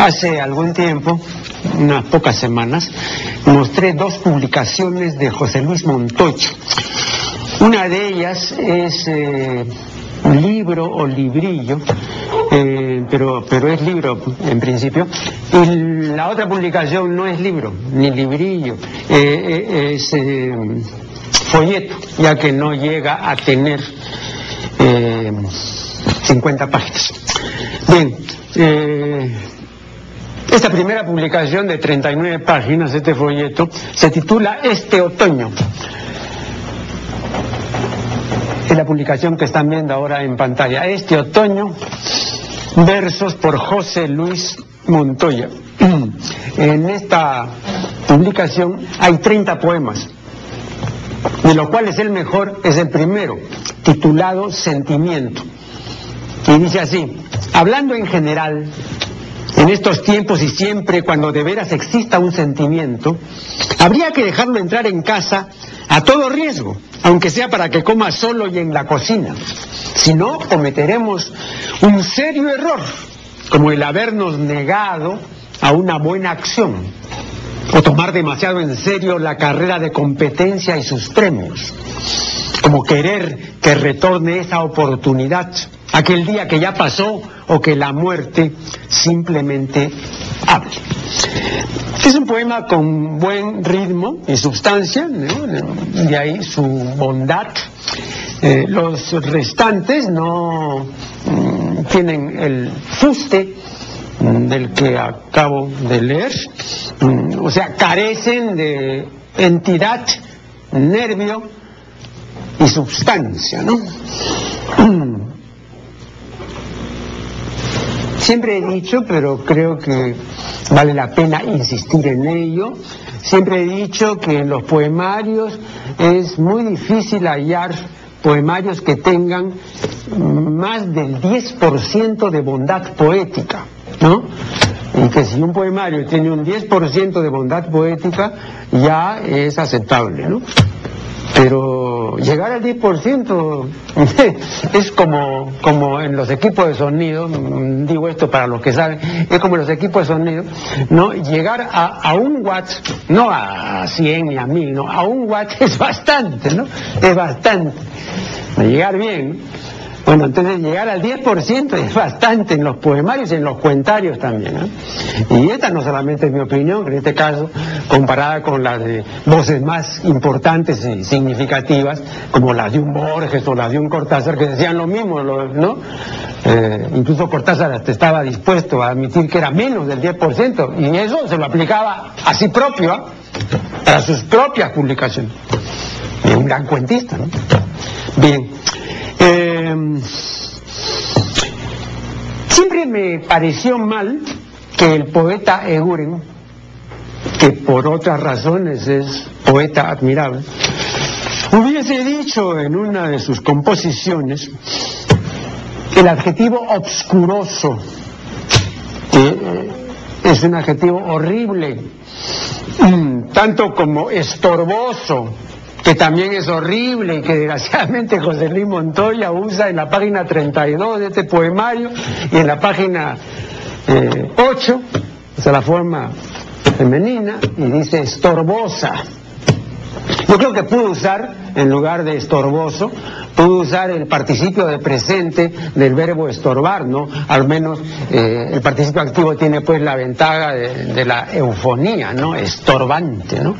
Hace algún tiempo, unas pocas semanas, mostré dos publicaciones de José Luis Montocho. Una de ellas es eh, libro o librillo, eh, pero, pero es libro en principio, y la otra publicación no es libro, ni librillo, eh, es folleto, ya que no llega a tener 50 páginas. Bien, esta primera publicación de 39 páginas, este folleto, se titula Este otoño. Es la publicación que están viendo ahora en pantalla. Este otoño, versos por José Luis Montoya. En esta publicación hay 30 poemas, de los cuales el mejor es el primero, titulado Sentimiento. Y dice así, hablando en general, en estos tiempos y siempre cuando de veras exista un sentimiento, habría que dejarlo entrar en casa a todo riesgo, aunque sea para que coma solo y en la cocina. Si no, cometeremos un serio error, como el habernos negado a una buena acción, o tomar demasiado en serio la carrera de competencia y sus premios, como querer que retorne esa oportunidad aquel día que ya pasó o que la muerte simplemente hable. Es un poema con buen ritmo y sustancia, de ahí su bondad. Eh, los restantes no mm, tienen el fuste mm, del que acabo de leer, mm, o sea, carecen de entidad, nervio y sustancia, ¿no? Siempre he dicho, pero creo que vale la pena insistir en ello, siempre he dicho que en los poemarios es muy difícil hallar poemarios que tengan más del 10% de bondad poética, ¿no? Y que si un poemario tiene un 10% de bondad poética, ya es aceptable, ¿no? Pero llegar al 10% es como, como en los equipos de sonido, digo esto para los que saben, es como en los equipos de sonido, ¿no? Llegar a, un watt, no a 100 ni a 1000, no, a un watt es bastante, ¿no? Es bastante. Llegar bien, bueno, entonces llegar al 10% es bastante en los poemarios y en los cuentarios también. Y esta no solamente es mi opinión, en este caso, comparada con las de voces más importantes y significativas, como las de un Borges o las de un Cortázar, que decían lo mismo, ¿no? Eh, incluso Cortázar estaba dispuesto a admitir que era menos del 10%, y eso se lo aplicaba a sí propio, ¿ah? para sus propias publicaciones. Y un gran cuentista, ¿no? Bien. Em, siempre me pareció mal que el poeta Eguren, que por otras razones es poeta admirable, hubiese dicho en una de sus composiciones el adjetivo obscuroso, que eh, es un adjetivo horrible, tanto como estorboso, que también es horrible y que desgraciadamente José Luis Montoya usa en la página 32 de este poemario y en la página 8, eh, o la forma femenina, y dice estorbosa. Yo creo que pudo usar, en lugar de estorboso, pudo usar el participio de presente del verbo estorbar, ¿no? Al menos eh, el participio activo tiene pues la ventaja de la eufonía, ¿no? Estorbante, ¿no?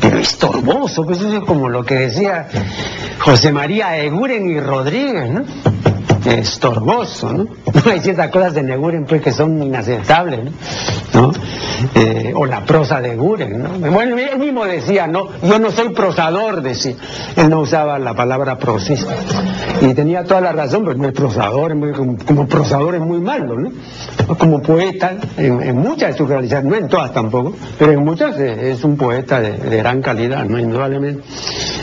Pero estorboso, pues eso es como lo que decía José María Eguren y Rodríguez, ¿no? Estorboso, ¿no? Hay ciertas cosas de Eguren pues que son inaceptables, ¿no? Eh, o la prosa de Eguren, ¿no? Él mismo decía, ¿no? Yo no soy prosador, decía. Él no usaba la palabra prosista. Y tenía toda la razón, es prosador, como, prosador es muy malo, ¿no? Como poeta, en, muchas de sus realizaciones, no en todas tampoco, pero en muchas es un poeta de, gran calidad, ¿no? Indudablemente.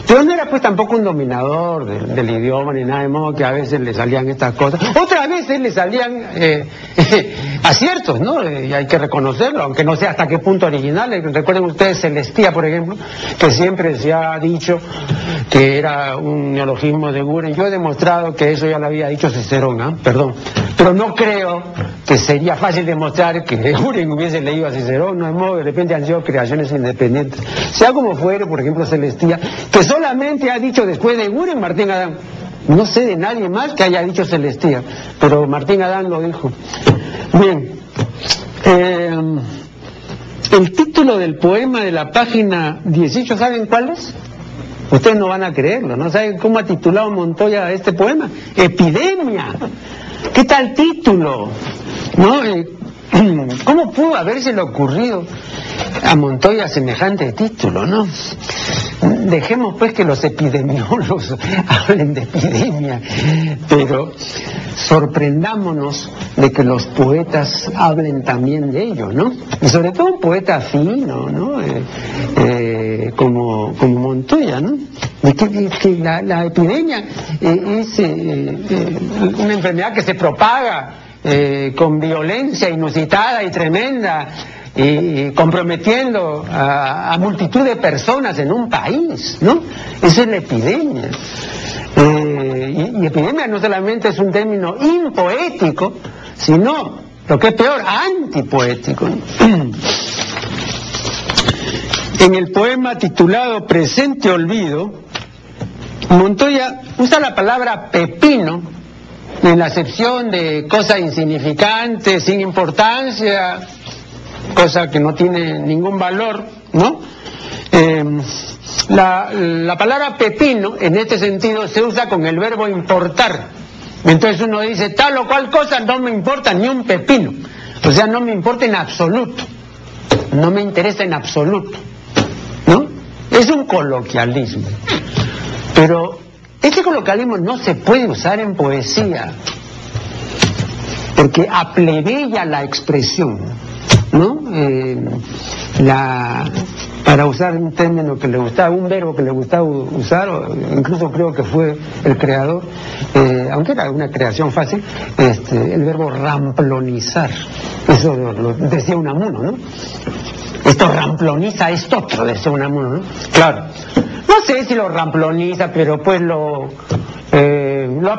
Pero no era pues tampoco un dominador del, idioma ni nada de modo que a veces le salían estas cosas. Otras veces le salían eh, aciertos, ¿no? Eh, y hay que reconocerlo, aunque no sé hasta qué punto original. Recuerden ustedes Celestía, por ejemplo, que siempre se ha dicho que era un neologismo de Guren. Yo he demostrado que eso ya lo había dicho Cicerón, ¿ah? Perdón. Pero no creo que sería fácil demostrar que Eguren hubiese leído a Cicerón, no es modo, de repente han sido creaciones independientes. Sea como fuere, por ejemplo, Celestía, que solamente ha dicho después de Eguren Martín Adán. No sé de nadie más que haya dicho Celestía, pero Martín Adán lo dijo. Bien, eh, el título del poema de la página 18, ¿saben cuál es? Ustedes no van a creerlo, ¿no? ¿Saben cómo ha titulado Montoya este poema? Epidemia. ¿Qué tal título? ¿No? Eh, ¿Cómo pudo habérselo ocurrido a Montoya semejante título, no? Dejemos pues que los epidemiólogos hablen de epidemia, pero sorprendámonos de que los poetas hablen también de ello, ¿no? Y sobre todo un poeta fino, ¿no? Eh, eh, como, como Montoya, ¿no? De que, la, epidemia eh, es una enfermedad que se propaga con violencia inusitada y tremenda y, comprometiendo a, multitud de personas en un país, ¿no? Esa es la epidemia. Eh, y, epidemia no solamente es un término impoético, sino, lo que es peor, antipoético. En el poema titulado Presente Olvido, Montoya usa la palabra pepino en la acepción de cosa insignificante, sin importancia, cosa que no tiene ningún valor, ¿no? Em, la, la, palabra pepino en este sentido se usa con el verbo importar. Entonces uno dice, tal o cual cosa no me importa ni un pepino. O sea, no me importa en absoluto. No me interesa en absoluto. ¿No? Es un coloquialismo. Pero este coloquialismo no se puede usar en poesía. Porque aplebeya la expresión. ¿no? Eh, la, para usar un término que le gustaba, un verbo que le gustaba usar, incluso creo que fue el creador, eh, aunque era una creación fácil, este, el verbo ramplonizar. Eso lo, decía Unamuno, ¿no? Esto ramploniza esto otro, decía Unamuno, ¿no? Claro. No sé si lo ramploniza, pero pues lo... Eh, lo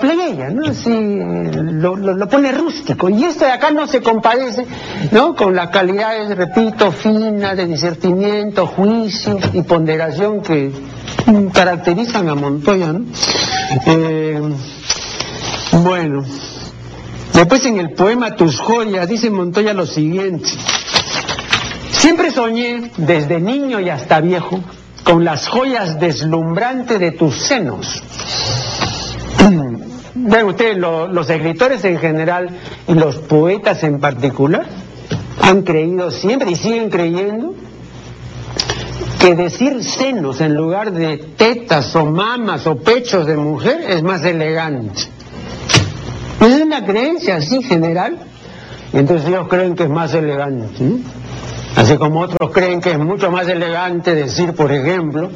¿no? Así, lo, pone rústico. Y esto de acá no se compadece, ¿no? Con las calidades, repito, finas de discernimiento, juicio y ponderación que caracterizan a Montoya, ¿no? Eh, bueno, después en el poema Tus joyas dice Montoya lo siguiente. Siempre soñé, desde niño y hasta viejo, con las joyas deslumbrantes de tus senos. Ven ustedes, los escritores en general y los poetas en particular han creído siempre y siguen creyendo que decir senos en lugar de tetas o mamas o pechos de mujer es más elegante. Es una creencia así general, entonces ellos creen que es más elegante. Así como otros creen que es mucho más elegante decir, por ejemplo,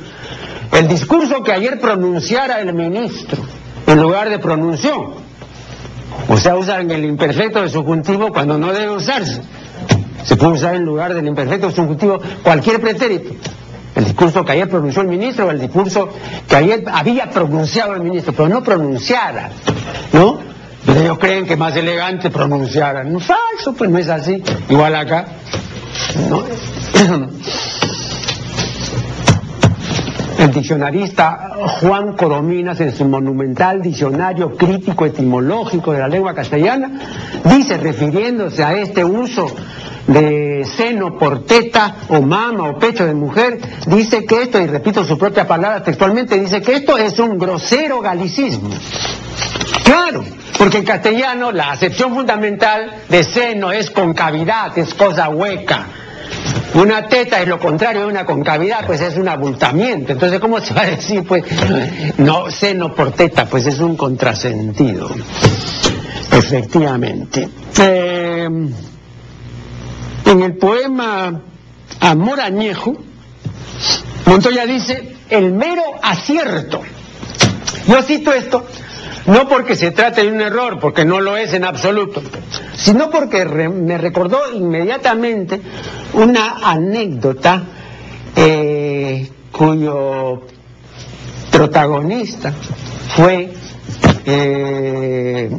el discurso que ayer pronunciara el ministro en lugar de pronunció. O sea, usan el imperfecto de subjuntivo cuando no debe usarse. Se puede usar en lugar del imperfecto subjuntivo cualquier pretérito. El discurso que ayer pronunció el ministro o el discurso que ayer había pronunciado el ministro, pero no pronunciara, ¿no? Pero ellos creen que más elegante pronunciara. Falso, pues no es así. Igual acá. El diccionarista Juan Corominas, en su monumental diccionario crítico etimológico de la lengua castellana, dice, refiriéndose a este uso de seno por teta o mama o pecho de mujer, dice que esto, y repito su propia palabra textualmente, dice que esto es un grosero galicismo. Claro, porque en castellano la acepción fundamental de seno es concavidad, es cosa hueca. Una teta es lo contrario de una concavidad, pues es un abultamiento. Entonces, ¿cómo se va a decir? Pues no, seno por teta, pues es un contrasentido. Efectivamente. Eh, en el poema Amor Añejo, Montoya dice, el mero acierto. Yo cito esto no porque se trate de un error, porque no lo es en absoluto, sino porque me recordó inmediatamente una anécdota eh, cuyo protagonista fue eh,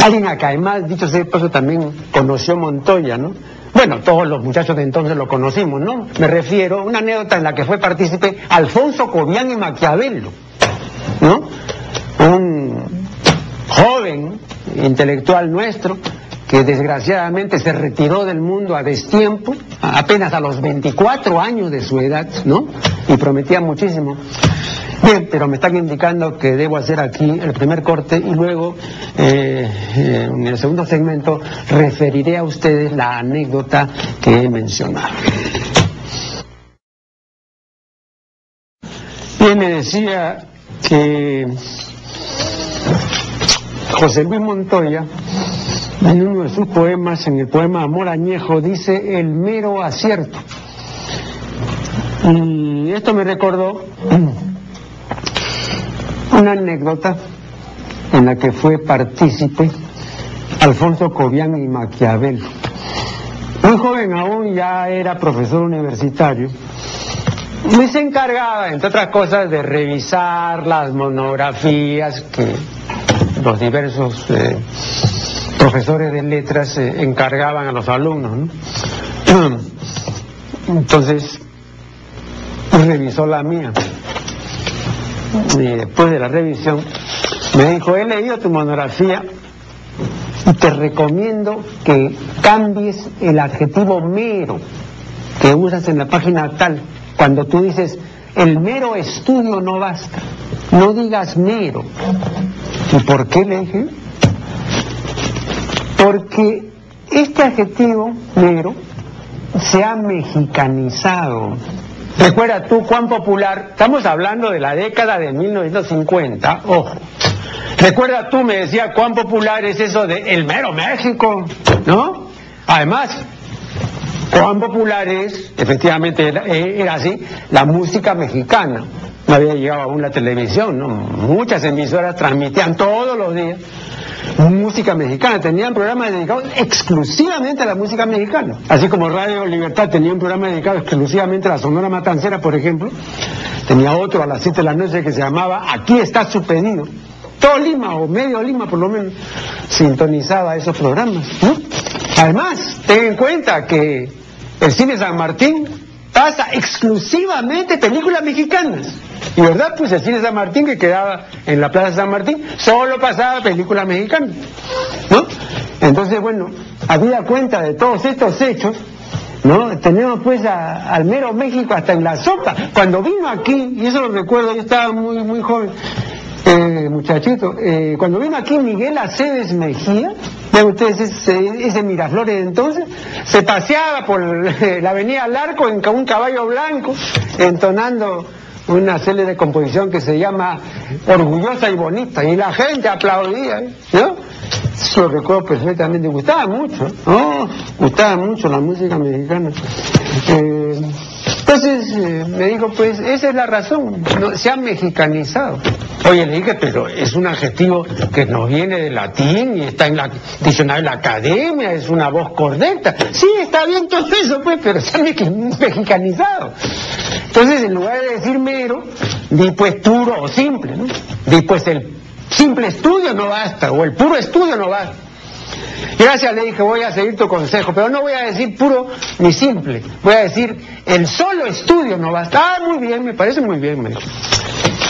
Alguien acá, además, dicho sea de paso, también conoció Montoya, ¿no? Bueno, todos los muchachos de entonces lo conocimos, ¿no? Me refiero a una anécdota en la que fue partícipe Alfonso Cobian y Maquiavelo, ¿no? Joven intelectual nuestro que desgraciadamente se retiró del mundo a destiempo, apenas a los 24 años de su edad, ¿no? Y prometía muchísimo. Bien, pero me están indicando que debo hacer aquí el primer corte y luego eh, eh, en el segundo segmento referiré a ustedes la anécdota que he mencionado. Bien, me decía que José Luis Montoya, en uno de sus poemas, en el poema Amor Añejo, dice el mero acierto. Y esto me recordó una anécdota en la que fue partícipe Alfonso Cobian y Maquiavelo. Muy joven aún, ya era profesor universitario, y se encargaba, entre otras cosas, de revisar las monografías que los diversos eh, profesores de letras eh, encargaban a los alumnos. Entonces, revisó la mía. Y después de la revisión, me dijo, he leído tu monografía y te recomiendo que cambies el adjetivo mero que usas en la página tal, cuando tú dices, el mero estudio no basta, no digas mero. ¿Y por qué le dije? Porque este adjetivo mero se ha mexicanizado. Recuerda tú cuán popular, estamos hablando de la década de 1950, ojo. Recuerda tú, me decía, cuán popular es eso de el mero México, ¿no? Además, cuán popular es, efectivamente era, así, la música mexicana. No había llegado aún la televisión, ¿no? Muchas emisoras transmitían todos los días música mexicana, tenían programas dedicados exclusivamente a la música mexicana, así como Radio Libertad tenía un programa dedicado exclusivamente a la Sonora Matancera, por ejemplo, tenía otro a las 7 de la noche que se llamaba Aquí está su pedido. Todo Lima, o medio Lima por lo menos, sintonizaba esos programas. Además, ten en cuenta que el cine San Martín pasa exclusivamente películas mexicanas. Y verdad, pues cine San Martín que quedaba en la Plaza San Martín, solo pasaba películas mexicanas. ¿No? Entonces, bueno, había cuenta de todos estos hechos, ¿no? Tenemos pues al mero México hasta en la sopa. Cuando vino aquí, y eso lo recuerdo, yo estaba muy, muy joven, eh, muchachito, eh, cuando vino aquí Miguel Aceves Mejía, vean ustedes ese, ese Miraflores entonces, se paseaba por la avenida Larco en un caballo blanco, entonando una serie de composición que se llama Orgullosa y Bonita, y la gente aplaudía, ¿eh? ¿no? Lo recuerdo perfectamente, gustaba mucho. Gustaba mucho la música mexicana. Eh, entonces eh, me dijo, pues esa es la razón, se ha mexicanizado. Oye, le dije, pero es un adjetivo que nos viene de latín y está en la diccionario de la academia, es una voz correcta. Sí, está bien todo eso, pues, pero se ha mexicanizado. Entonces, en lugar de decir mero, di pues puro o simple, ¿no? Di pues el simple estudio no basta, o el puro estudio no basta. Gracias, le dije, voy a seguir tu consejo, pero no voy a decir puro ni simple, voy a decir el solo estudio no basta. Ah, muy bien, me parece muy bien, me.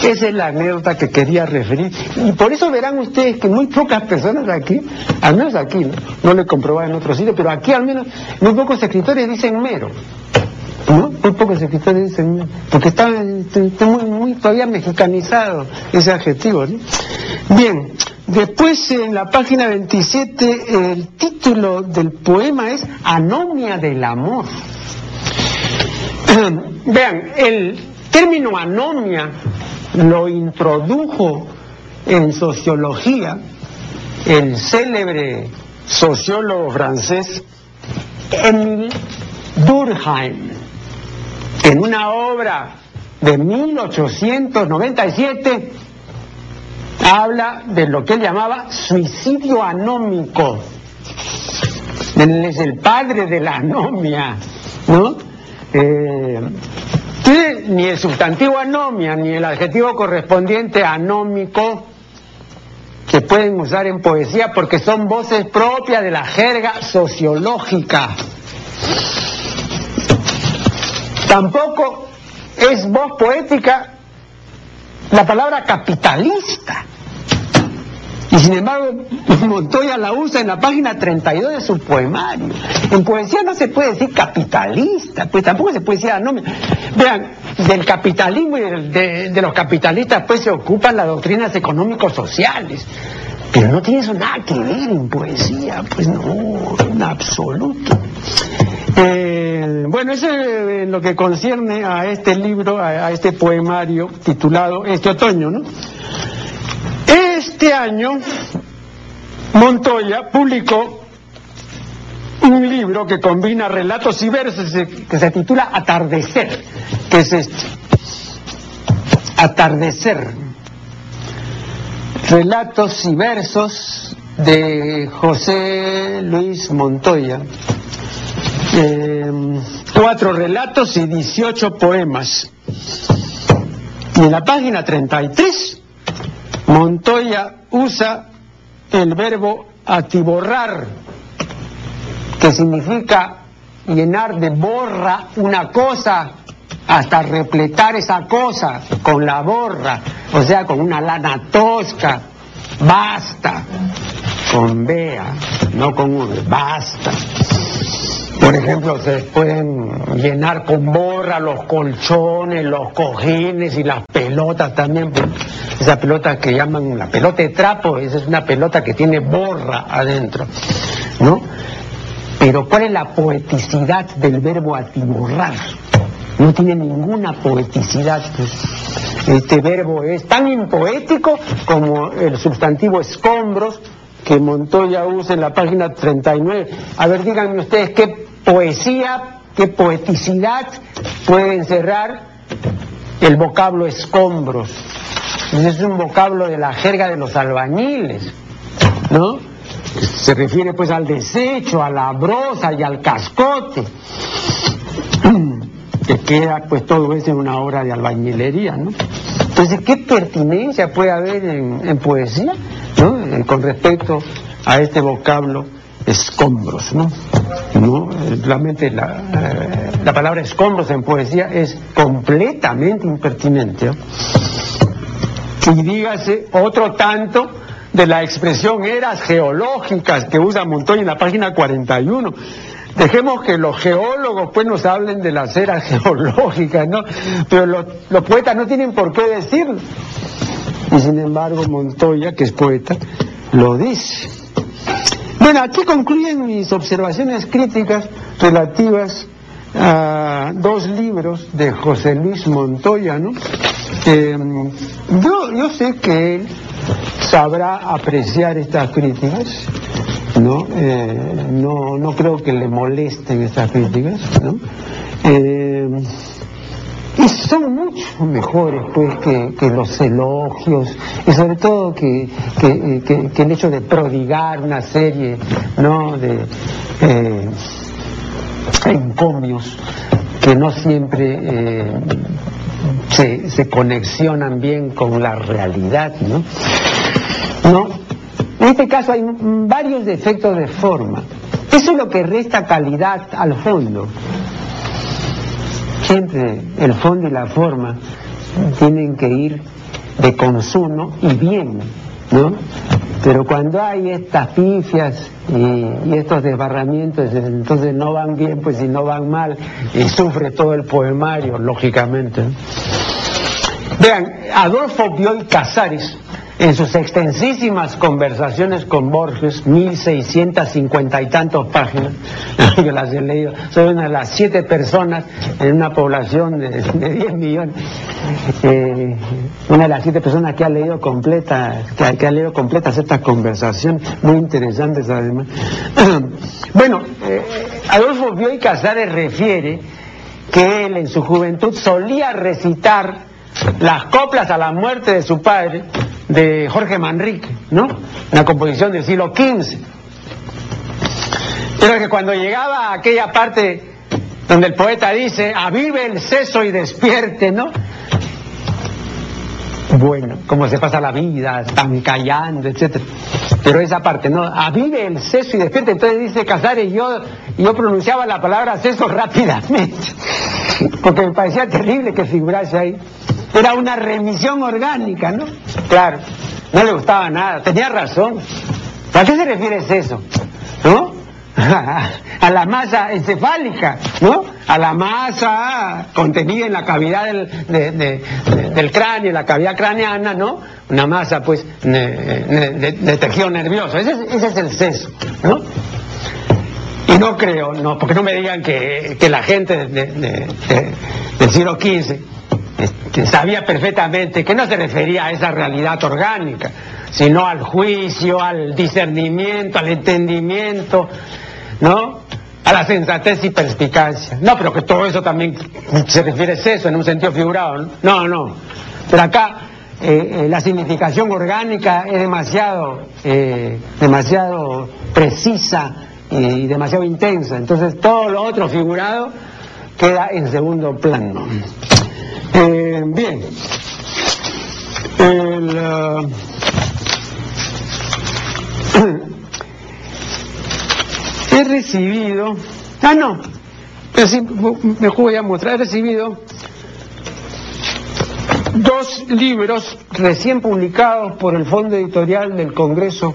Esa es la anécdota que quería referir. Y por eso verán ustedes que muy pocas personas aquí, al menos aquí, no, no lo he comprobado en otro sitio, pero aquí al menos muy pocos escritores dicen mero. ¿no? Muy pocos escritores dicen mero, porque está, muy, todavía mexicanizado ese adjetivo. Bien, después en la página 27 el título del poema es Anomia del amor. Vean, el término anomia lo introdujo en sociología el célebre sociólogo francés Émile Durkheim, en una obra de 1897 habla de lo que él llamaba suicidio anómico. Él es el padre de la anomia, ¿no? Eh, ni el sustantivo anomia ni el adjetivo correspondiente anómico que pueden usar en poesía porque son voces propias de la jerga sociológica. Tampoco es voz poética la palabra capitalista. Y sin embargo, Montoya la usa en la página 32 de su poemario. En poesía no se puede decir capitalista, pues tampoco se puede decir, ah, no, vean, del capitalismo y de, los capitalistas pues se ocupan las doctrinas económicos sociales. Pero no tiene eso nada que ver en poesía, pues no, en absoluto. Bueno, eso es lo que concierne a este libro, a este poemario titulado Este otoño, ¿no? Este año, Montoya publicó un libro que combina relatos y versos que se titula Atardecer, que es este. Atardecer. Relatos y versos de José Luis Montoya. Eh, cuatro relatos y 18 poemas. Y en la página 33 Montoya usa el verbo atiborrar, que significa llenar de borra una cosa hasta repletar esa cosa con la borra, o sea, con una lana tosca, basta, con vea, no con V, basta. Por ejemplo, se pueden llenar con borra los colchones, los cojines y las pelotas también. Esa pelota que llaman la pelota de trapo, esa es una pelota que tiene borra adentro, ¿no? Pero ¿cuál es la poeticidad del verbo atiborrar? No tiene ninguna poeticidad. Pues. Este verbo es tan impoético como el sustantivo escombros que Montoya usa en la página 39. A ver, díganme ustedes qué poesía, qué poeticidad puede encerrar el vocablo escombros. Es un vocablo de la jerga de los albañiles, ¿no? Se refiere pues al desecho, a la brosa y al cascote, que queda pues todo eso en una obra de albañilería, ¿no? Entonces, ¿qué pertinencia puede haber en, poesía, ¿no? Con respecto a este vocablo escombros, ¿no? ¿no? Realmente la, eh, la, palabra escombros en poesía es completamente impertinente. Y dígase otro tanto de la expresión eras geológicas que usa Montoya en la página 41. Dejemos que los geólogos pues nos hablen de las eras geológicas, ¿no? Pero los poetas no tienen por qué decirlo. Y sin embargo Montoya, que es poeta, lo dice. Bueno, aquí concluyen mis observaciones críticas relativas a dos libros de José Luis Montoya, ¿no? Eh, yo, sé que él sabrá apreciar estas críticas, ¿no? Eh, no, creo que le molesten estas críticas. Eh, y son mucho mejores pues que, los elogios. Y sobre todo que, el hecho de prodigar una serie de eh, encomios que no siempre eh, se, se, conexionan bien con la realidad no en este caso hay varios defectos de forma. Eso es lo que resta calidad al fondo siempre el fondo y la forma tienen que ir de consumo y bien, ¿no? Pero cuando hay estas pifias y, estos desbarramientos, entonces no van bien, pues si no van mal, y sufre todo el poemario, lógicamente. Vean, Adolfo Bioy Casares en sus extensísimas conversaciones con Borges, 1650 y tantos páginas, yo las he leído, soy una de las siete personas en una población de, 10 millones, eh, una de las siete personas que ha leído completa, que, ha leído completas estas conversaciones, muy interesantes además. bueno, eh, Adolfo Bioy Casares refiere que él en su juventud solía recitar las coplas a la muerte de su padre de Jorge Manrique, ¿no? Una composición del siglo XV. Pero que cuando llegaba a aquella parte donde el poeta dice, avive el seso y despierte, ¿no? bueno, cómo se pasa la vida, están callando, etcétera. Pero esa parte, ¿no? Avive el seso y despierta. Entonces dice Casares, yo, yo pronunciaba la palabra seso rápidamente, porque me parecía terrible que figurase ahí. Era una remisión orgánica, ¿no? Claro, no le gustaba nada, tenía razón. ¿A qué se refiere eso? ¿No? a la masa encefálica, ¿no? A la masa contenida en la cavidad del, del cráneo, la cavidad craneana, ¿no? Una masa, pues, de, tejido nervioso. Ese, es el seso, ¿no? Y no creo, no, porque no me digan que, la gente del siglo XV este, sabía perfectamente que no se refería a esa realidad orgánica, sino al juicio, al discernimiento, al entendimiento, ¿no? A la sensatez y perspicacia. No, pero que todo eso también se refiere a eso en un sentido figurado. No, no. Pero acá eh, eh, la significación orgánica es demasiado, eh, demasiado precisa y demasiado intensa. Entonces todo lo otro figurado queda en segundo plano. Bien. El, he recibido, ah no, pero sí, me voy a mostrar, he recibido dos libros recién publicados por el Fondo Editorial del Congreso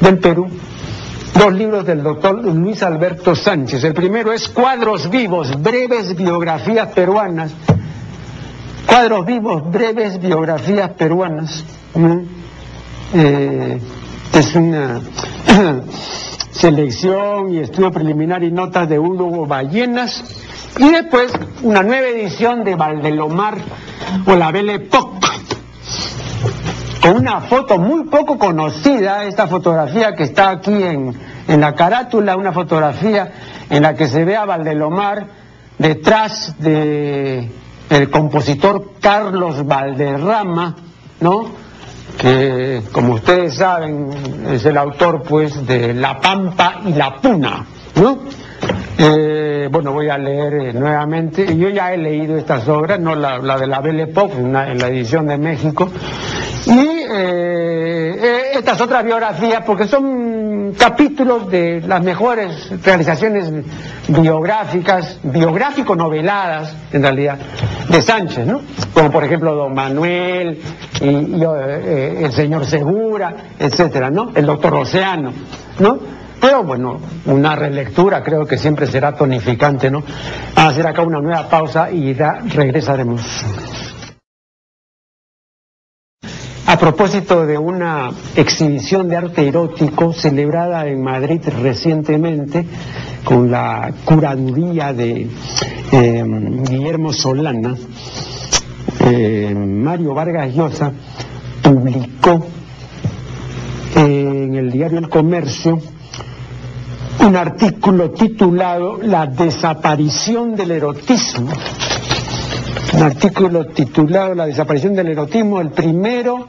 del Perú, dos libros del doctor Luis Alberto Sánchez. El primero es Cuadros Vivos, breves biografías peruanas. Cuadros Vivos, breves biografías peruanas. Eh, es una selección y estudio preliminar y notas de Hugo Ballenas, y después una nueva edición de Valdelomar o la Belle Époque, con una foto muy poco conocida, esta fotografía que está aquí en, en la carátula, una fotografía en la que se ve a Valdelomar detrás de el compositor Carlos Valderrama, ¿no? que como ustedes saben es el autor pues de La Pampa y La Puna, ¿no? Eh, bueno, voy a leer eh, nuevamente. Yo ya he leído estas obras, no la, de la Belle Époque, en la edición de México, y eh, estas otras biografías, porque son capítulos de las mejores realizaciones biográficas, biográfico-noveladas, en realidad, de Sánchez, ¿no? Como por ejemplo Don Manuel, y, eh, el señor Segura, etcétera, ¿no? El doctor Oceano, ¿no? Pero bueno, una relectura creo que siempre será tonificante, ¿no? A hacer acá una nueva pausa y ya regresaremos. A propósito de una exhibición de arte erótico celebrada en Madrid recientemente con la curaduría de em, Guillermo Solana, em, Mario Vargas Llosa publicó en el diario El Comercio un artículo titulado La desaparición del erotismo un artículo titulado La desaparición del erotismo el primero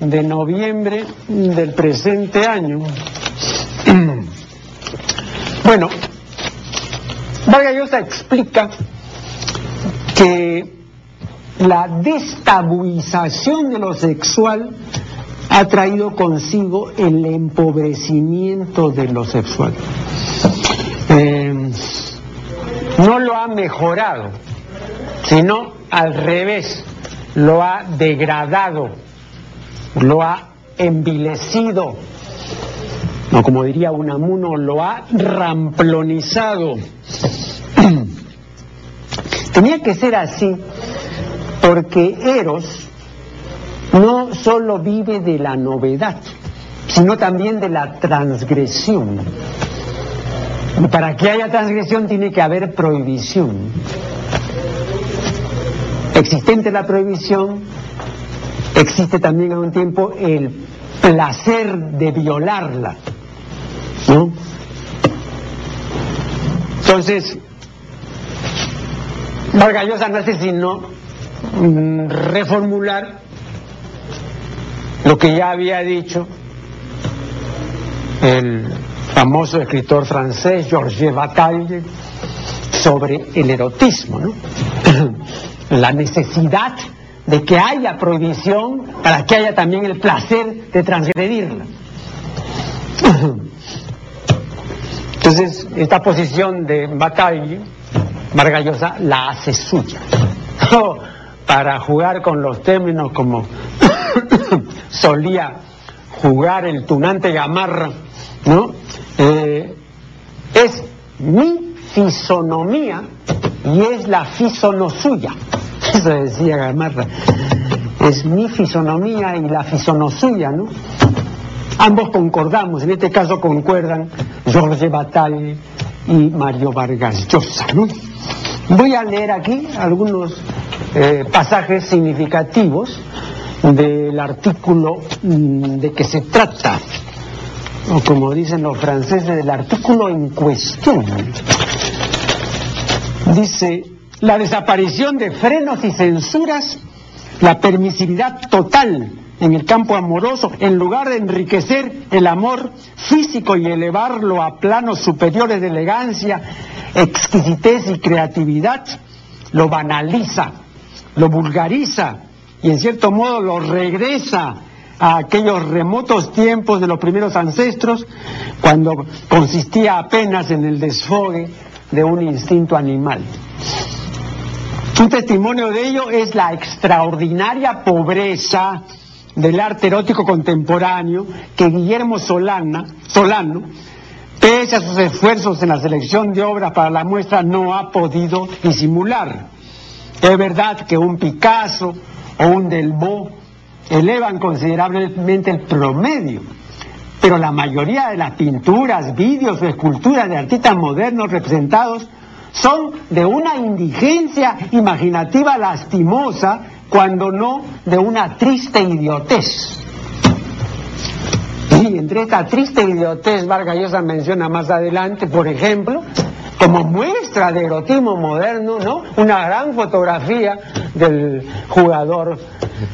de noviembre del presente año. Bueno, Vargas Llosa explica que la destabuización de lo sexual ha traído consigo el empobrecimiento de lo sexual. Eh, no lo ha mejorado, sino al revés, lo ha degradado, lo ha envilecido, no como diría Unamuno, lo ha ramplonizado. Tenía que ser así porque Eros no solo vive de la novedad, sino también de la transgresión. Y para que haya transgresión tiene que haber prohibición. Existente la prohibición, existe también a un tiempo el placer de violarla. ¿no? Entonces, Vargallosa no hace sino mm, reformular lo que ya había dicho el famoso escritor francés Georges Bataille sobre el erotismo, ¿no? La necesidad de que haya prohibición para que haya también el placer de transgredirla. Entonces, esta posición de Batalla, Vargallosa, la hace suya. Para jugar con los términos como solía jugar el tunante Gamarra, ¿no? Eh, es mi fisonomía y es la fisono suya. Eso decía Gamarra. Es mi fisonomía y la fisono suya, ¿no? Ambos concordamos, en este caso concuerdan Jorge Bataille y Mario Vargas Llosa. Voy a leer aquí algunos eh, pasajes significativos del artículo mm, de que se trata, o como dicen los franceses, del artículo en cuestión. Dice, la desaparición de frenos y censuras, la permisividad total en el campo amoroso, en lugar de enriquecer el amor físico y elevarlo a planos superiores de elegancia, exquisitez y creatividad, lo banaliza, lo vulgariza y en cierto modo lo regresa a aquellos remotos tiempos de los primeros ancestros, cuando consistía apenas en el desfogue de un instinto animal. Un testimonio de ello es la extraordinaria pobreza del arte erótico contemporáneo que Guillermo Solana, Solano, pese a sus esfuerzos en la selección de obras para la muestra, no ha podido disimular. Es verdad que un Picasso o un Delvaux elevan considerablemente el promedio, pero la mayoría de las pinturas, vídeos o esculturas de artistas modernos representados son de una indigencia imaginativa lastimosa, cuando no de una triste idiotez. Y entre esta triste idiotez, Vargas Llosa menciona más adelante, por ejemplo, como muestra de erotismo moderno, ¿no? Una gran fotografía del jugador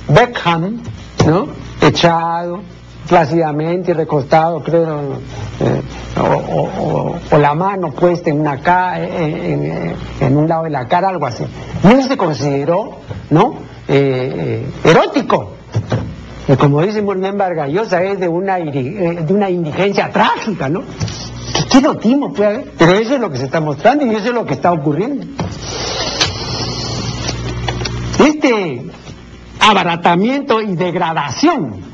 Beckham, ¿no? Echado, plácidamente y recostado, creo, eh, o, la mano puesta en, una en, un lado de la cara, algo así. No se consideró, ¿no? Eh, eh, erótico. Y como dice bien Vargallosa, es de una, de una indigencia trágica, ¿no? ¿Qué, erotismo puede haber? Pero eso es lo que se está mostrando y eso es lo que está ocurriendo. Este abaratamiento y degradación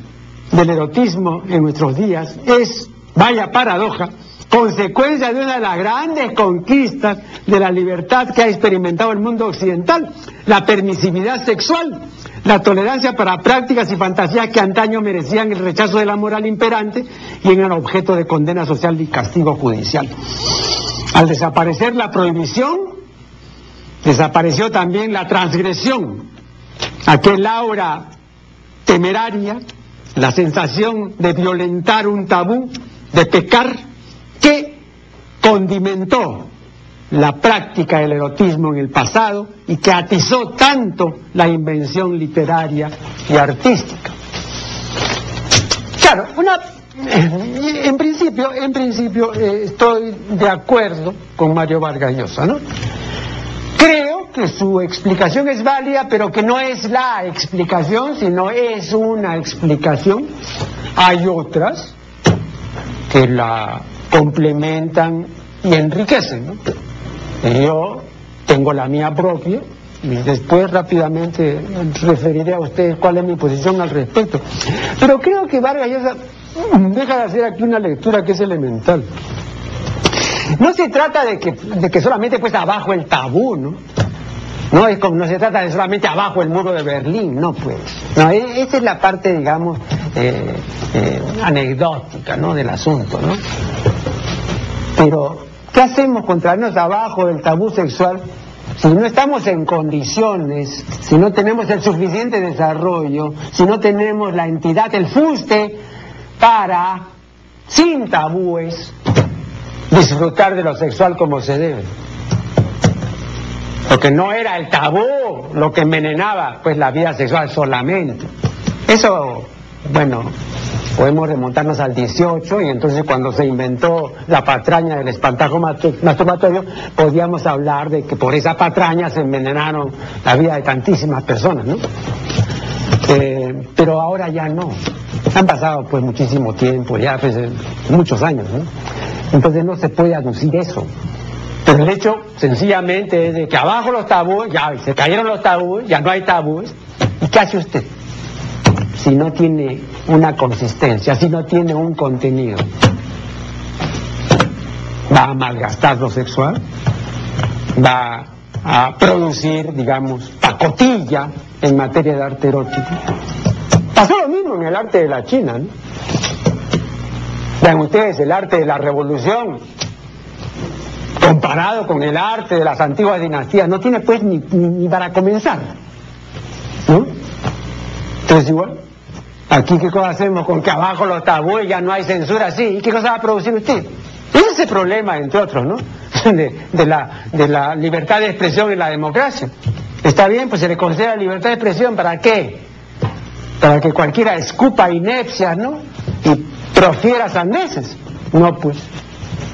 del erotismo en nuestros días es, vaya paradoja, consecuencia de una de las grandes conquistas de la libertad que ha experimentado el mundo occidental, la permisividad sexual, la tolerancia para prácticas y fantasías que antaño merecían el rechazo de la moral imperante y eran objeto de condena social y castigo judicial. Al desaparecer la prohibición, desapareció también la transgresión, aquel aura temeraria la sensación de violentar un tabú, de pecar, que condimentó la práctica del erotismo en el pasado y que atizó tanto la invención literaria y artística. Claro, en principio, en principio eh, estoy de acuerdo con Mario Vargas Llosa, ¿no? Creo su explicación es válida, pero que no es la explicación, sino es una explicación. Hay otras que la complementan y enriquecen. yo tengo la mía propia y después rápidamente referiré a ustedes cuál es mi posición al respecto. Pero creo que Vargas deja de hacer aquí una lectura que es elemental. No se trata de que, de que solamente pues abajo el tabú, ¿no? No, es como, no se trata de solamente abajo el muro de Berlín, no pues. No, e, esa es la parte, digamos, eh, eh, anecdótica, ¿no? Del asunto, ¿no? Pero, ¿qué hacemos contra traernos abajo del tabú sexual si no estamos en condiciones, si no tenemos el suficiente desarrollo, si no tenemos la entidad, el fuste para, sin tabúes, disfrutar de lo sexual como se debe. Porque no era el tabú lo que envenenaba pues la vida sexual solamente. Eso, bueno, podemos remontarnos al 18 y entonces cuando se inventó la patraña del espantajo masturbatorio, podíamos hablar de que por esa patraña se envenenaron la vida de tantísimas personas, ¿no? Eh, pero ahora ya no. Han pasado pues muchísimo tiempo, ya pues, eh, muchos años, ¿no? Entonces no se puede aducir eso. Pero el hecho sencillamente es de que abajo los tabúes, ya se cayeron los tabúes, ya no hay tabúes. ¿Y qué hace usted? Si no tiene una consistencia, si no tiene un contenido, va a malgastar lo sexual, va a producir, digamos, pacotilla en materia de arte erótico. Pasó lo mismo en el arte de la China, ¿no? Vean ustedes, el arte de la revolución, comparado con el arte de las antiguas dinastías, no tiene pues ni, para comenzar. ¿No? Entonces igual, aquí qué cosa hacemos con que abajo los tabúes ya no hay censura, sí, ¿y qué cosa va a producir usted? Ese problema, entre otros, ¿no? De, la, libertad de expresión en la democracia. Está bien, pues se le concede la libertad de expresión, ¿para qué? Para que cualquiera escupa inepcias, ¿no? Y profiera sandeces. No, pues.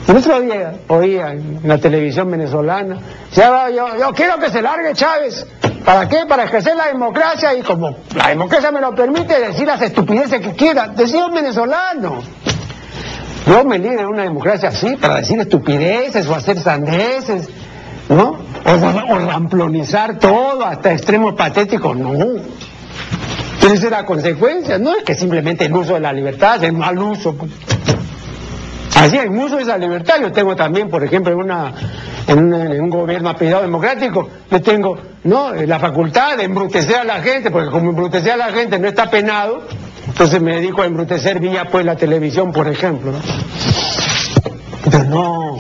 El otro día oía en la televisión venezolana, yo, yo quiero que se largue Chávez. ¿Para qué? Para ejercer la democracia y como la democracia me lo permite decir las estupideces que quiera. Decía un venezolano. Yo me libre una democracia así para decir estupideces o hacer sandeces, ¿no? O, ramplonizar todo hasta extremos patéticos. No. Esa es la consecuencia. No es que simplemente el uso de la libertad es mal uso. Así, el uso de esa libertad yo tengo también, por ejemplo, en, una, en, un gobierno apellido democrático, yo tengo la facultad de embrutecer a la gente, porque como embrutecer a la gente no está penado, entonces me dedico a embrutecer vía pues la televisión, por ejemplo. Pero no,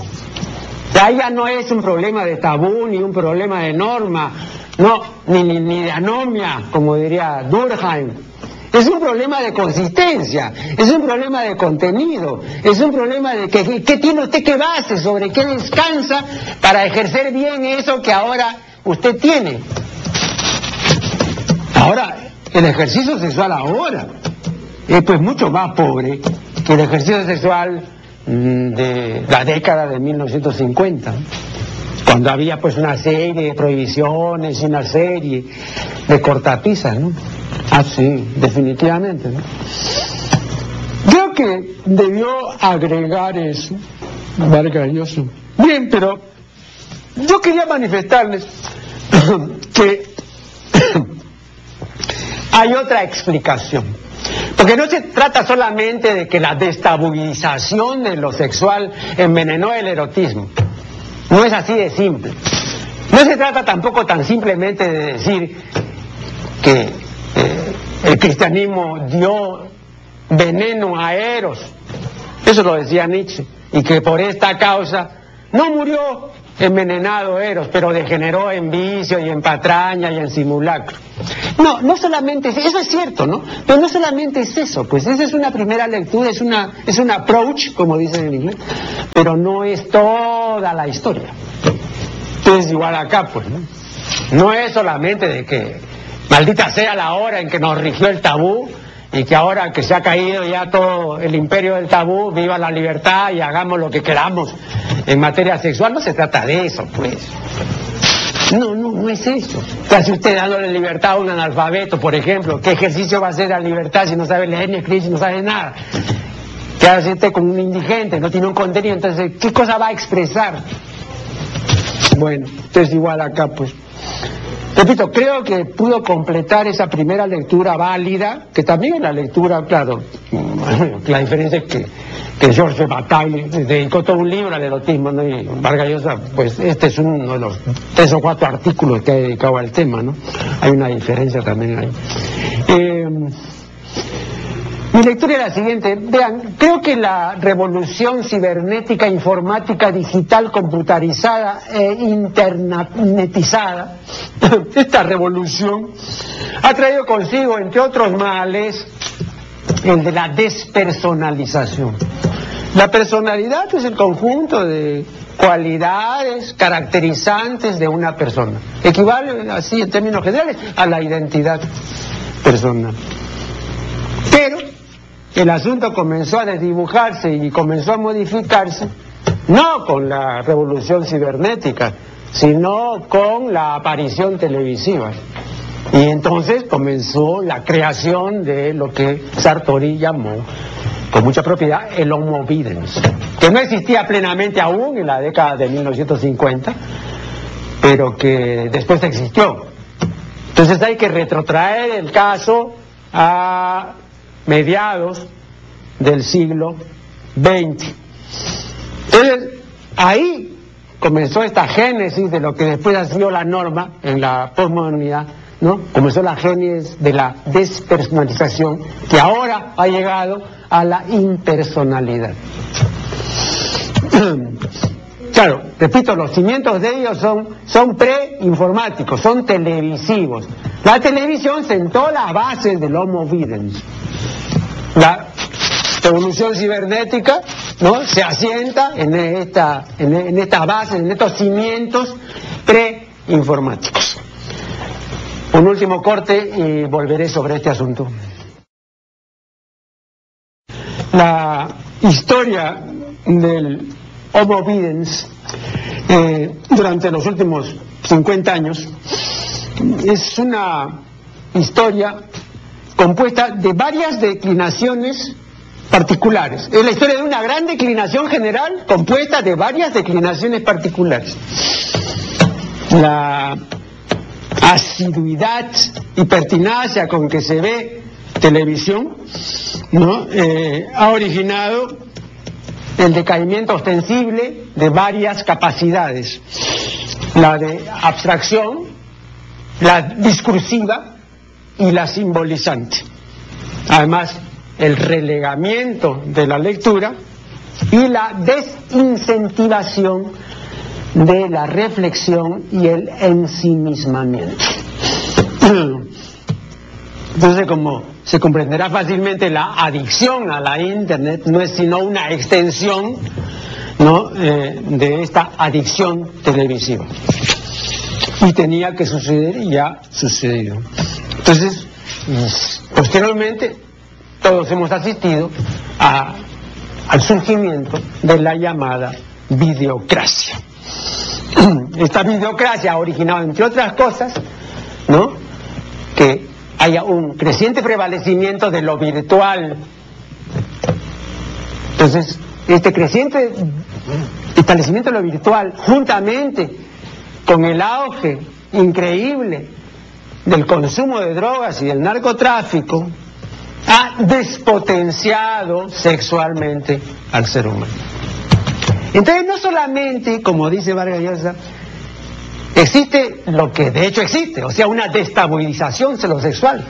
ya, ya no es un problema de tabú ni un problema de norma, no, ni, ni, ni de anomia, como diría Durkheim. Es un problema de consistencia, es un problema de contenido, es un problema de qué tiene usted que base, sobre qué descansa para ejercer bien eso que ahora usted tiene. Ahora, el ejercicio sexual ahora es pues mucho más pobre que el ejercicio sexual mm, de la década de 1950 cuando había pues una serie de prohibiciones y una serie de cortapisas, ¿no? Ah, sí, definitivamente. ¿no? Creo que debió agregar eso, Vargas Bien, pero yo quería manifestarles que hay otra explicación. Porque no se trata solamente de que la destabilización de lo sexual envenenó el erotismo. No es así de simple. No se trata tampoco tan simplemente de decir que eh, el cristianismo dio veneno a Eros. Eso lo decía Nietzsche. Y que por esta causa no murió envenenado Eros, pero degeneró en vicio y en patraña y en simulacro. No, no solamente, eso es cierto, ¿no? Pero no solamente es eso, pues esa es una primera lectura, es una, es un approach, como dicen en inglés, pero no es toda la historia. Es igual acá, pues, ¿no? No es solamente de que maldita sea la hora en que nos rigió el tabú, y que ahora que se ha caído ya todo el imperio del tabú, viva la libertad y hagamos lo que queramos en materia sexual, no se trata de eso, pues. No, no, no es eso. ¿Qué hace usted dándole libertad a un analfabeto, por ejemplo? ¿Qué ejercicio va a hacer la libertad si no sabe leer ni escribir, si no sabe nada? ¿Qué hace usted con un indigente? No tiene un contenido, entonces, ¿qué cosa va a expresar? Bueno, entonces igual acá, pues. Repito, creo que pudo completar esa primera lectura válida, que también es la lectura, claro, la diferencia es que, que George Bataille dedicó todo un libro al erotismo, ¿no? y Vargas pues este es uno de los tres o cuatro artículos que ha dedicado al tema, ¿no? Hay una diferencia también ahí. Eh, mi lectura es la siguiente. Vean, creo que la revolución cibernética, informática, digital, computarizada e internetizada, esta revolución, ha traído consigo, entre otros males, el de la despersonalización. La personalidad es el conjunto de cualidades caracterizantes de una persona. Equivale, así en términos generales, a la identidad personal. Pero el asunto comenzó a desdibujarse y comenzó a modificarse, no con la revolución cibernética, sino con la aparición televisiva. Y entonces comenzó la creación de lo que Sartori llamó, con mucha propiedad, el Homo videns, que no existía plenamente aún en la década de 1950, pero que después existió. Entonces hay que retrotraer el caso a mediados del siglo XX. Entonces, ahí comenzó esta génesis de lo que después ha sido la norma en la postmodernidad, ¿no? Comenzó la génesis de la despersonalización que ahora ha llegado a la impersonalidad. Claro, repito, los cimientos de ellos son, son preinformáticos, son televisivos. La televisión sentó las bases del Homo videns. La evolución cibernética ¿no? se asienta en, esta, en, en estas bases, en estos cimientos preinformáticos. Un último corte y volveré sobre este asunto. La historia del Homo videns eh, durante los últimos 50 años es una historia compuesta de varias declinaciones particulares. Es la historia de una gran declinación general compuesta de varias declinaciones particulares. La asiduidad y pertinacia con que se ve televisión. Eh, ha originado el decaimiento ostensible de varias capacidades, la de abstracción, la discursiva y la simbolizante. Además, el relegamiento de la lectura y la desincentivación de la reflexión y el ensimismamiento. Entonces, como se comprenderá fácilmente, la adicción a la Internet no es sino una extensión ¿no? Eh, de esta adicción televisiva. Y tenía que suceder y ya sucedió. Entonces, posteriormente, todos hemos asistido al surgimiento de la llamada videocracia. Esta videocracia ha originado, entre otras cosas, ¿no? que haya un creciente prevalecimiento de lo virtual. Entonces, este creciente establecimiento de lo virtual, juntamente con el auge increíble del consumo de drogas y del narcotráfico, ha despotenciado sexualmente al ser humano. Entonces, no solamente, como dice Vargas Llosa, existe lo que de hecho existe, o sea, una destabilización sexual.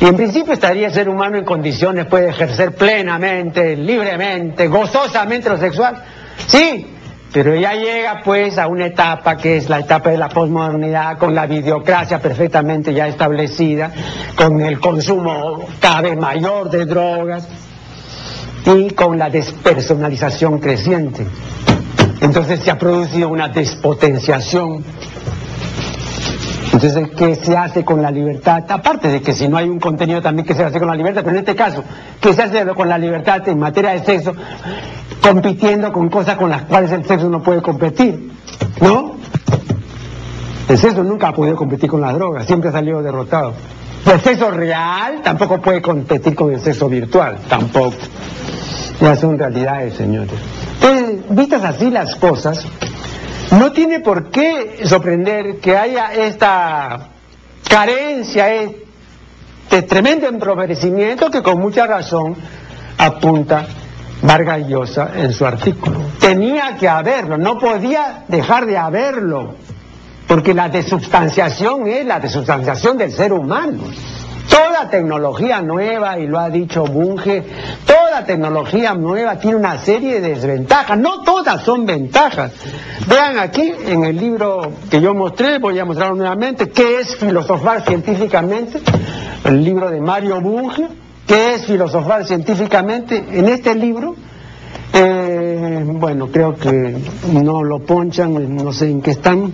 Y en principio estaría el ser humano en condiciones, puede ejercer plenamente, libremente, gozosamente lo sexual. Sí, pero ya llega pues a una etapa que es la etapa de la posmodernidad, con la videocracia perfectamente ya establecida, con el consumo cada vez mayor de drogas y con la despersonalización creciente. Entonces se ha producido una despotenciación. Entonces, ¿qué se hace con la libertad? Aparte de que si no hay un contenido también que se hace con la libertad, pero en este caso, ¿qué se hace con la libertad en materia de sexo? Compitiendo con cosas con las cuales el sexo no puede competir, ¿no? El sexo nunca ha podido competir con las drogas, siempre ha salido derrotado. El sexo real tampoco puede competir con el sexo virtual, tampoco. Ya son realidades, señores. Entonces, vistas así las cosas, no tiene por qué sorprender que haya esta carencia, este tremendo empobrecimiento que con mucha razón apunta Vargas Llosa en su artículo. Tenía que haberlo, no podía dejar de haberlo, porque la desubstanciación es la desubstanciación del ser humano. Toda tecnología nueva, y lo ha dicho Bunge, toda tecnología nueva tiene una serie de desventajas, no todas son ventajas. Vean aquí en el libro que yo mostré, voy a mostrarlo nuevamente, qué es filosofar científicamente, el libro de Mario Bunge, qué es filosofar científicamente, en este libro, eh, bueno, creo que no lo ponchan, no sé en qué están.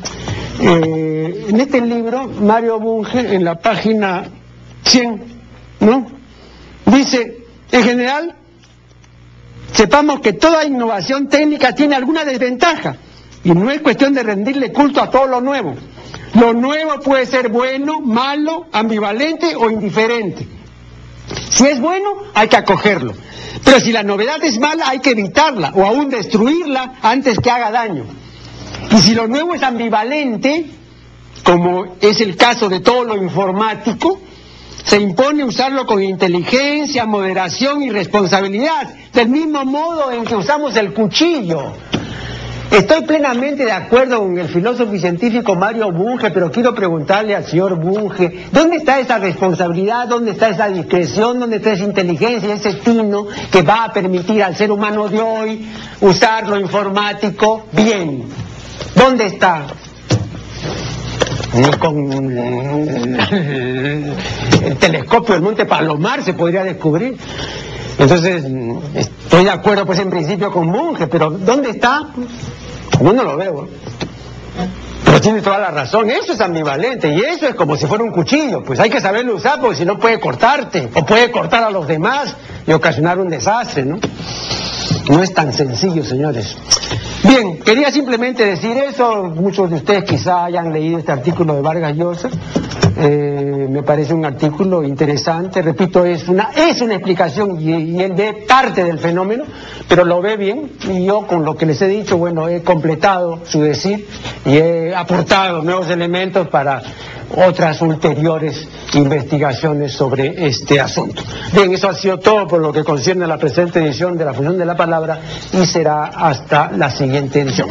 Eh, en este libro, Mario Bunge, en la página 100, ¿no? Dice, En general, sepamos que toda innovación técnica tiene alguna desventaja y no es cuestión de rendirle culto a todo lo nuevo. Lo nuevo puede ser bueno, malo, ambivalente o indiferente. Si es bueno, hay que acogerlo. Pero si la novedad es mala, hay que evitarla o aún destruirla antes que haga daño. Y si lo nuevo es ambivalente, como es el caso de todo lo informático, se impone usarlo con inteligencia, moderación y responsabilidad, del mismo modo en que usamos el cuchillo. Estoy plenamente de acuerdo con el filósofo y científico Mario Bunge, pero quiero preguntarle al señor Bunge, ¿dónde está esa responsabilidad, dónde está esa discreción, dónde está esa inteligencia, ese tino que va a permitir al ser humano de hoy usar lo informático bien? ¿Dónde está? Con el telescopio del Monte Palomar se podría descubrir. Entonces, estoy de acuerdo pues en principio con Bunge, pero ¿dónde está? No lo veo. Pero tiene toda la razón, eso es ambivalente y eso es como si fuera un cuchillo, pues hay que saberlo usar porque si no puede cortarte o puede cortar a los demás y ocasionar un desastre, ¿no? No es tan sencillo, señores. Bien, quería simplemente decir eso, muchos de ustedes quizá hayan leído este artículo de Vargas Llosa, eh, me parece un artículo interesante, repito, es una, es una explicación y, y, él ve parte del fenómeno, pero lo ve bien y yo con lo que les he dicho, bueno, he completado su decir y he aportado nuevos elementos para otras ulteriores investigaciones sobre este asunto. Bien, eso ha sido todo por lo que concierne a la presente edición de la Función de la Palabra y será hasta la siguiente edición.